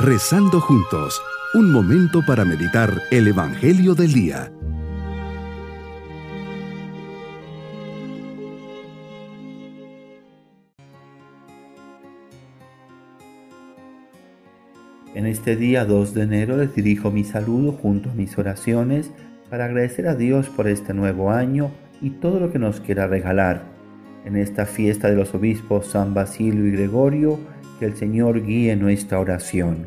Rezando juntos, un momento para meditar el Evangelio del Día. En este día 2 de enero les dirijo mi saludo junto a mis oraciones para agradecer a Dios por este nuevo año y todo lo que nos quiera regalar. En esta fiesta de los obispos San Basilio y Gregorio, que el Señor guíe nuestra oración.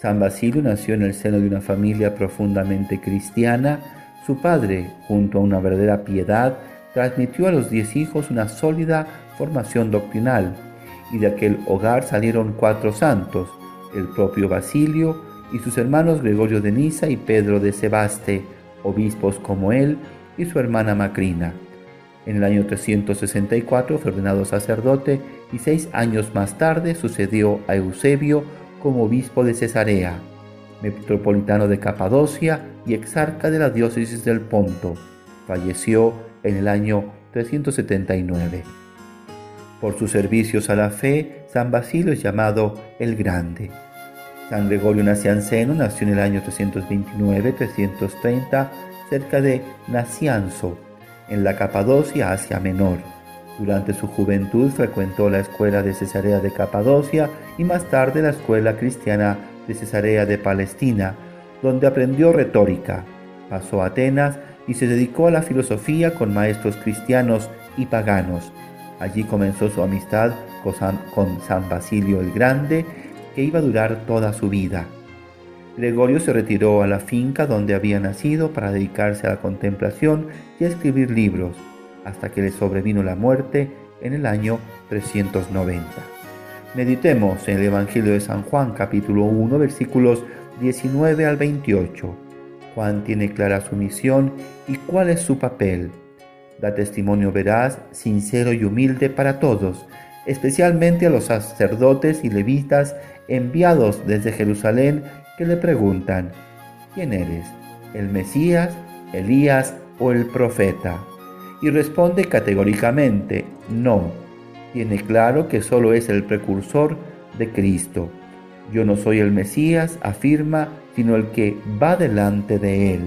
San Basilio nació en el seno de una familia profundamente cristiana. Su padre, junto a una verdadera piedad, transmitió a los diez hijos una sólida formación doctrinal, y de aquel hogar salieron cuatro santos, el propio Basilio y sus hermanos Gregorio de Nisa y Pedro de Sebaste, obispos como él, y su hermana Macrina. En el año 364 fue ordenado sacerdote y seis años más tarde sucedió a Eusebio como obispo de Cesarea, metropolitano de Capadocia y exarca de la diócesis del Ponto. Falleció en el año 379. Por sus servicios a la fe, San Basilio es llamado el Grande. San Gregorio Nacianceno nació en el año 329-330 cerca de Nacianzo, en la Capadocia Asia Menor. Durante su juventud frecuentó la escuela de Cesarea de Capadocia y más tarde la escuela cristiana de Cesarea de Palestina, donde aprendió retórica. Pasó a Atenas y se dedicó a la filosofía con maestros cristianos y paganos. Allí comenzó su amistad con San Basilio el Grande, que iba a durar toda su vida. Gregorio se retiró a la finca donde había nacido para dedicarse a la contemplación y a escribir libros, hasta que le sobrevino la muerte en el año 390. Meditemos en el Evangelio de San Juan capítulo 1 versículos 19 al 28. Juan tiene clara su misión y cuál es su papel. Da testimonio veraz, sincero y humilde para todos, especialmente a los sacerdotes y levitas enviados desde Jerusalén que le preguntan, ¿quién eres? ¿El Mesías, Elías o el profeta? Y responde categóricamente, no. Tiene claro que solo es el precursor de Cristo. Yo no soy el Mesías, afirma, sino el que va delante de él.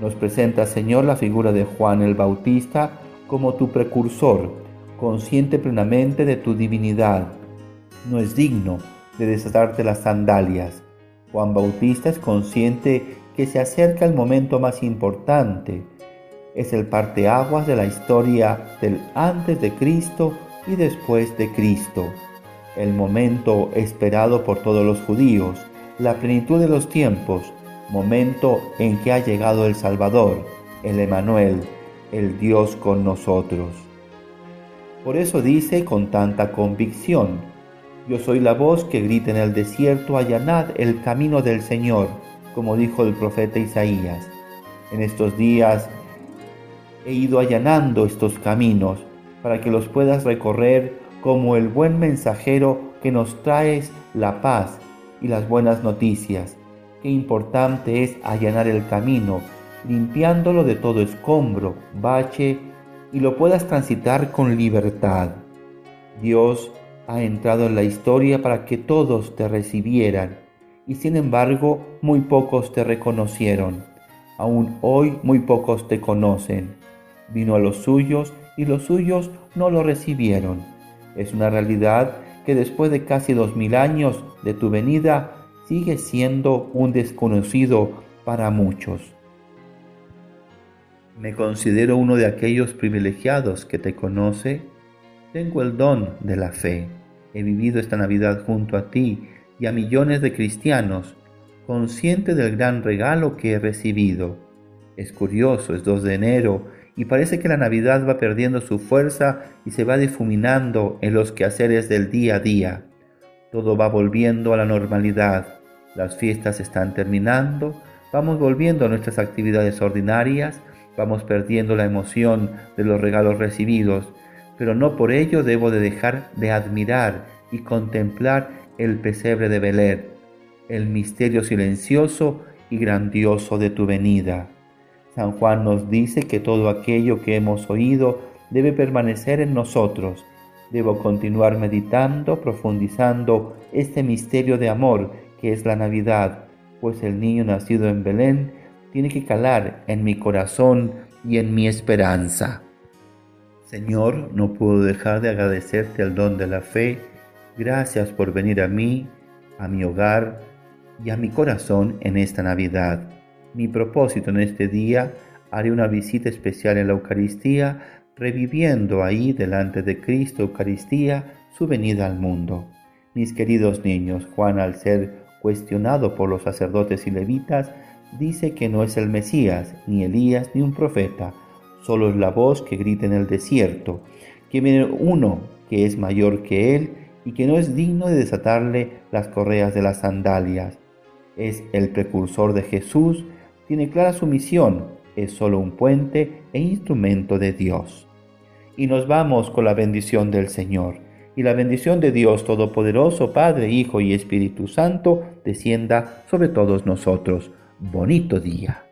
Nos presenta, Señor, la figura de Juan el Bautista como tu precursor, consciente plenamente de tu divinidad. No es digno de desatarte las sandalias, Juan Bautista es consciente que se acerca el momento más importante. Es el parteaguas de la historia del antes de Cristo y después de Cristo. El momento esperado por todos los judíos, la plenitud de los tiempos, momento en que ha llegado el Salvador, el Emanuel, el Dios con nosotros. Por eso dice con tanta convicción, yo soy la voz que grita en el desierto, allanad el camino del Señor, como dijo el profeta Isaías. En estos días he ido allanando estos caminos para que los puedas recorrer como el buen mensajero que nos traes la paz y las buenas noticias. Qué importante es allanar el camino, limpiándolo de todo escombro, bache, y lo puedas transitar con libertad. Dios ha entrado en la historia para que todos te recibieran, y sin embargo muy pocos te reconocieron. Aún hoy muy pocos te conocen. Vino a los suyos y los suyos no lo recibieron. Es una realidad que después de casi dos mil años de tu venida sigue siendo un desconocido para muchos. Me considero uno de aquellos privilegiados que te conoce tengo el don de la fe. He vivido esta Navidad junto a ti y a millones de cristianos, consciente del gran regalo que he recibido. Es curioso, es 2 de enero y parece que la Navidad va perdiendo su fuerza y se va difuminando en los quehaceres del día a día. Todo va volviendo a la normalidad. Las fiestas están terminando, vamos volviendo a nuestras actividades ordinarias, vamos perdiendo la emoción de los regalos recibidos pero no por ello debo de dejar de admirar y contemplar el pesebre de Belén, el misterio silencioso y grandioso de tu venida. San Juan nos dice que todo aquello que hemos oído debe permanecer en nosotros. Debo continuar meditando, profundizando este misterio de amor que es la Navidad, pues el niño nacido en Belén tiene que calar en mi corazón y en mi esperanza. Señor, no puedo dejar de agradecerte el don de la fe. Gracias por venir a mí, a mi hogar y a mi corazón en esta Navidad. Mi propósito en este día, haré una visita especial en la Eucaristía, reviviendo ahí delante de Cristo Eucaristía su venida al mundo. Mis queridos niños, Juan al ser cuestionado por los sacerdotes y levitas, dice que no es el Mesías, ni Elías, ni un profeta, solo es la voz que grita en el desierto, que viene uno que es mayor que él y que no es digno de desatarle las correas de las sandalias. Es el precursor de Jesús, tiene clara su misión, es solo un puente e instrumento de Dios. Y nos vamos con la bendición del Señor. Y la bendición de Dios Todopoderoso, Padre, Hijo y Espíritu Santo, descienda sobre todos nosotros. Bonito día.